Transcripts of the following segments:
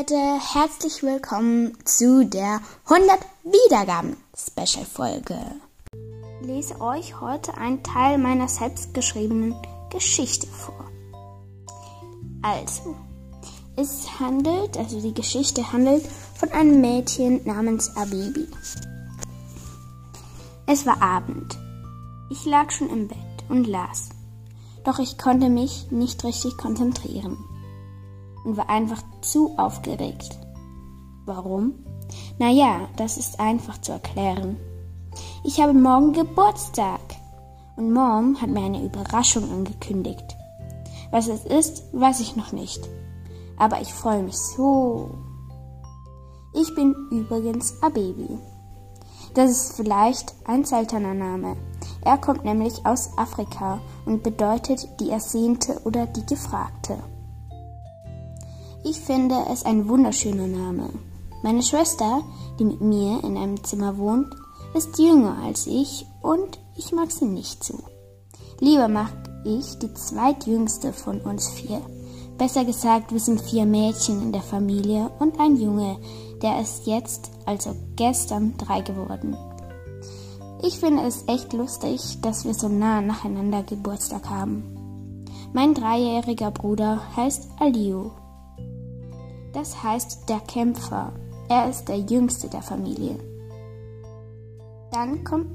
Leute, herzlich willkommen zu der 100 Wiedergaben Special Folge. Ich lese euch heute einen Teil meiner selbstgeschriebenen Geschichte vor. Also, es handelt, also die Geschichte handelt von einem Mädchen namens Abibi. Es war Abend. Ich lag schon im Bett und las. Doch ich konnte mich nicht richtig konzentrieren und war einfach zu aufgeregt. Warum? Naja, das ist einfach zu erklären. Ich habe morgen Geburtstag und Mom hat mir eine Überraschung angekündigt. Was es ist, weiß ich noch nicht. Aber ich freue mich so. Ich bin übrigens Abebi. Das ist vielleicht ein seltener Name. Er kommt nämlich aus Afrika und bedeutet die Ersehnte oder die Gefragte. Ich finde es ein wunderschöner Name. Meine Schwester, die mit mir in einem Zimmer wohnt, ist jünger als ich und ich mag sie nicht so. Lieber mag ich die zweitjüngste von uns vier. Besser gesagt, wir sind vier Mädchen in der Familie und ein Junge, der ist jetzt, also gestern, drei geworden. Ich finde es echt lustig, dass wir so nah nacheinander Geburtstag haben. Mein dreijähriger Bruder heißt Aliu das heißt der Kämpfer. Er ist der jüngste der Familie. Dann kommt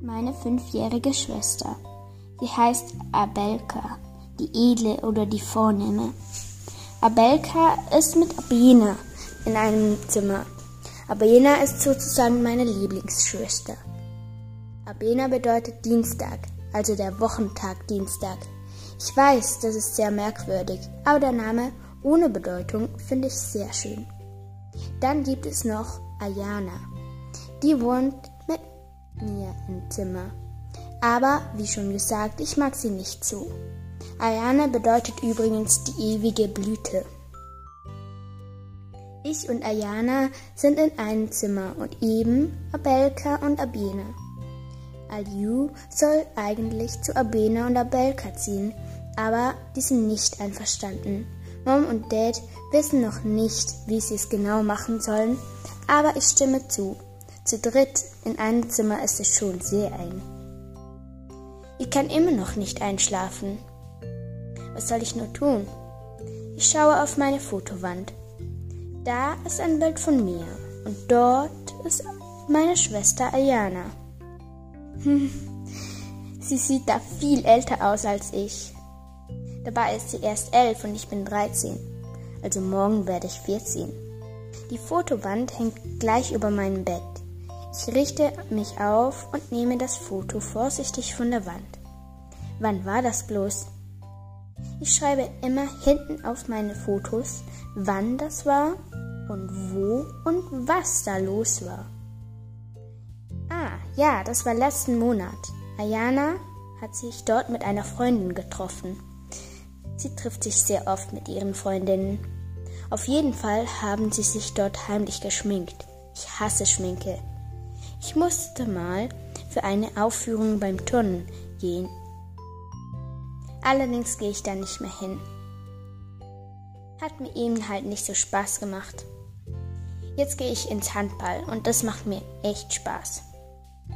meine fünfjährige Schwester. Sie heißt Abelka, die edle oder die vornehme. Abelka ist mit Abena in einem Zimmer. Abena ist sozusagen meine Lieblingsschwester. Abena bedeutet Dienstag, also der Wochentag Dienstag. Ich weiß, das ist sehr merkwürdig, aber der Name ohne Bedeutung finde ich sehr schön. Dann gibt es noch Ayana. Die wohnt mit mir im Zimmer. Aber, wie schon gesagt, ich mag sie nicht so. Ayana bedeutet übrigens die ewige Blüte. Ich und Ayana sind in einem Zimmer und eben Abelka und Abena. Aliu soll eigentlich zu Abena und Abelka ziehen, aber die sind nicht einverstanden Mom und Dad wissen noch nicht, wie sie es genau machen sollen, aber ich stimme zu. Zu dritt in einem Zimmer ist es schon sehr eng. Ich kann immer noch nicht einschlafen. Was soll ich nur tun? Ich schaue auf meine Fotowand. Da ist ein Bild von mir und dort ist meine Schwester Ayana. Hm, sie sieht da viel älter aus als ich. Dabei ist sie erst elf und ich bin 13. Also morgen werde ich 14. Die Fotowand hängt gleich über meinem Bett. Ich richte mich auf und nehme das Foto vorsichtig von der Wand. Wann war das bloß? Ich schreibe immer hinten auf meine Fotos, wann das war und wo und was da los war. Ah, ja, das war letzten Monat. Ayana hat sich dort mit einer Freundin getroffen. Sie trifft sich sehr oft mit ihren Freundinnen. Auf jeden Fall haben sie sich dort heimlich geschminkt. Ich hasse Schminke. Ich musste mal für eine Aufführung beim Turnen gehen. Allerdings gehe ich da nicht mehr hin. Hat mir eben halt nicht so Spaß gemacht. Jetzt gehe ich ins Handball und das macht mir echt Spaß.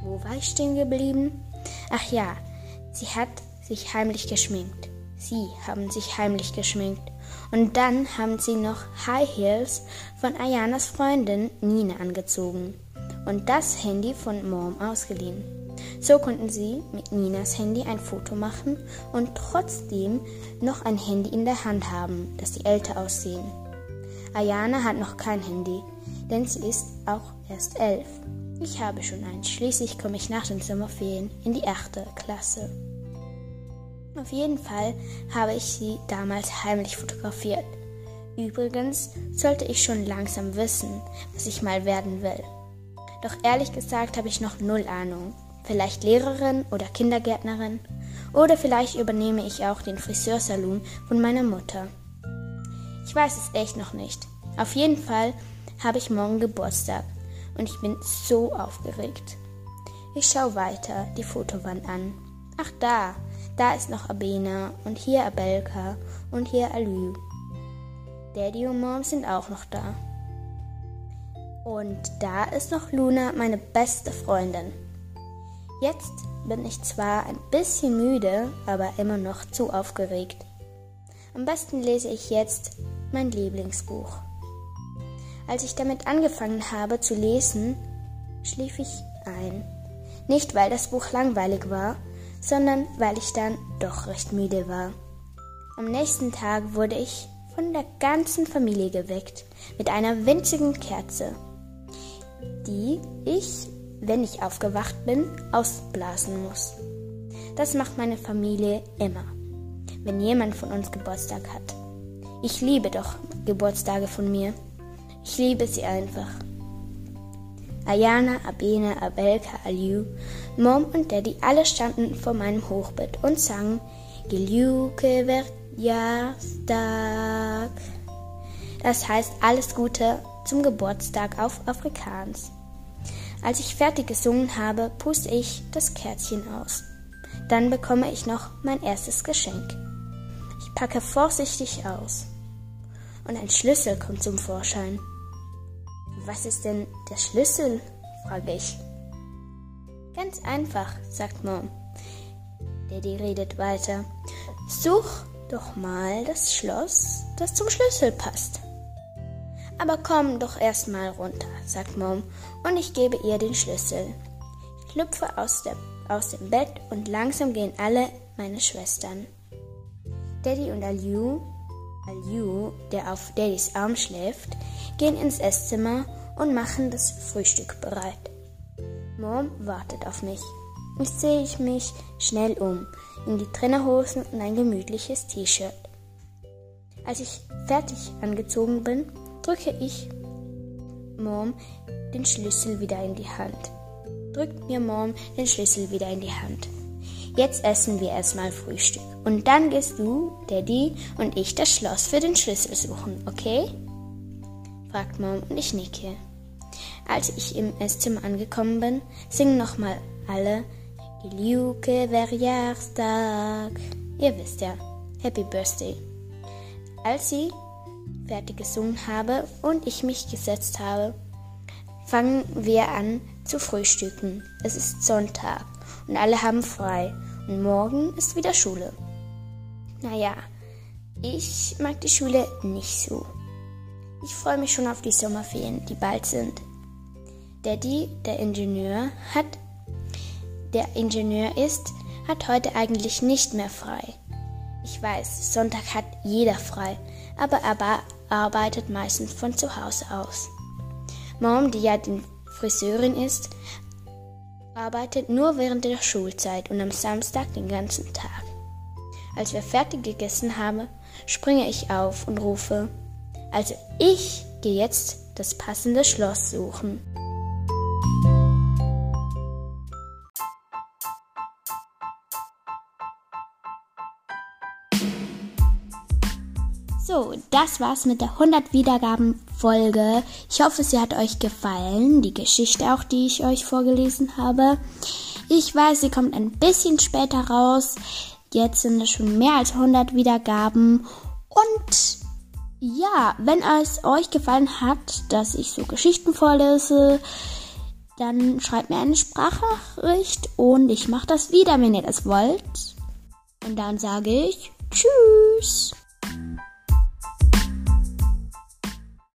Wo war ich stehen geblieben? Ach ja, sie hat sich heimlich geschminkt. Sie haben sich heimlich geschminkt. Und dann haben sie noch High Heels von Ayanas Freundin Nina angezogen und das Handy von Mom ausgeliehen. So konnten sie mit Ninas Handy ein Foto machen und trotzdem noch ein Handy in der Hand haben, das sie älter aussehen. Ayana hat noch kein Handy, denn sie ist auch erst elf. Ich habe schon eins. Schließlich komme ich nach den Sommerferien in die achte Klasse. Auf jeden Fall habe ich sie damals heimlich fotografiert. Übrigens sollte ich schon langsam wissen, was ich mal werden will. Doch ehrlich gesagt habe ich noch null Ahnung. Vielleicht Lehrerin oder Kindergärtnerin. Oder vielleicht übernehme ich auch den Friseursalon von meiner Mutter. Ich weiß es echt noch nicht. Auf jeden Fall habe ich morgen Geburtstag und ich bin so aufgeregt. Ich schaue weiter die Fotowand an. Ach da, da ist noch Abena und hier Abelka und hier Alü. Daddy und Mom sind auch noch da. Und da ist noch Luna, meine beste Freundin. Jetzt bin ich zwar ein bisschen müde, aber immer noch zu aufgeregt. Am besten lese ich jetzt mein Lieblingsbuch. Als ich damit angefangen habe zu lesen, schlief ich ein. Nicht weil das Buch langweilig war, sondern weil ich dann doch recht müde war. Am nächsten Tag wurde ich von der ganzen Familie geweckt mit einer winzigen Kerze, die ich, wenn ich aufgewacht bin, ausblasen muss. Das macht meine Familie immer, wenn jemand von uns Geburtstag hat. Ich liebe doch Geburtstage von mir. Ich liebe sie einfach. Ayana, Abena, Abelka, Aliu, Mom und Daddy alle standen vor meinem Hochbett und sangen Geliuke wird Jahrstag. Das heißt alles Gute zum Geburtstag auf Afrikaans. Als ich fertig gesungen habe, puste ich das Kerzchen aus. Dann bekomme ich noch mein erstes Geschenk. Ich packe vorsichtig aus. Und ein Schlüssel kommt zum Vorschein. Was ist denn der Schlüssel? frage ich. Ganz einfach, sagt Mom. Daddy redet weiter. Such doch mal das Schloss, das zum Schlüssel passt. Aber komm doch erst mal runter, sagt Mom, und ich gebe ihr den Schlüssel. Ich hüpfe aus, der, aus dem Bett und langsam gehen alle meine Schwestern. Daddy und Aliu, Aliu, der auf Daddys Arm schläft, gehen ins Esszimmer und machen das Frühstück bereit. Mom wartet auf mich. Ich sehe mich schnell um, in die Trainerhosen und ein gemütliches T-Shirt. Als ich fertig angezogen bin, drücke ich Mom den Schlüssel wieder in die Hand. Drückt mir Mom den Schlüssel wieder in die Hand. Jetzt essen wir erstmal Frühstück. Und dann gehst du, Daddy und ich das Schloss für den Schlüssel suchen, okay? fragt Mom und ich nicke. Als ich im Esszimmer angekommen bin, singen nochmal alle Geliuke Verjahrstag. Ihr wisst ja, Happy Birthday. Als sie fertig gesungen habe und ich mich gesetzt habe, fangen wir an zu frühstücken. Es ist Sonntag und alle haben frei und morgen ist wieder Schule. Naja, ich mag die Schule nicht so. Ich freue mich schon auf die Sommerferien, die bald sind. Daddy, der Ingenieur, hat der Ingenieur ist, hat heute eigentlich nicht mehr frei. Ich weiß, Sonntag hat jeder frei, aber er arbeitet meistens von zu Hause aus. Mom, die ja die Friseurin ist, arbeitet nur während der Schulzeit und am Samstag den ganzen Tag. Als wir fertig gegessen haben, springe ich auf und rufe, also ich gehe jetzt das passende Schloss suchen. So, das war's mit der 100 Wiedergaben Folge. Ich hoffe, sie hat euch gefallen. Die Geschichte auch, die ich euch vorgelesen habe. Ich weiß, sie kommt ein bisschen später raus. Jetzt sind es schon mehr als 100 Wiedergaben. Und ja, wenn es euch gefallen hat, dass ich so Geschichten vorlese, dann schreibt mir eine Sprachnachricht und ich mache das wieder, wenn ihr das wollt. Und dann sage ich Tschüss.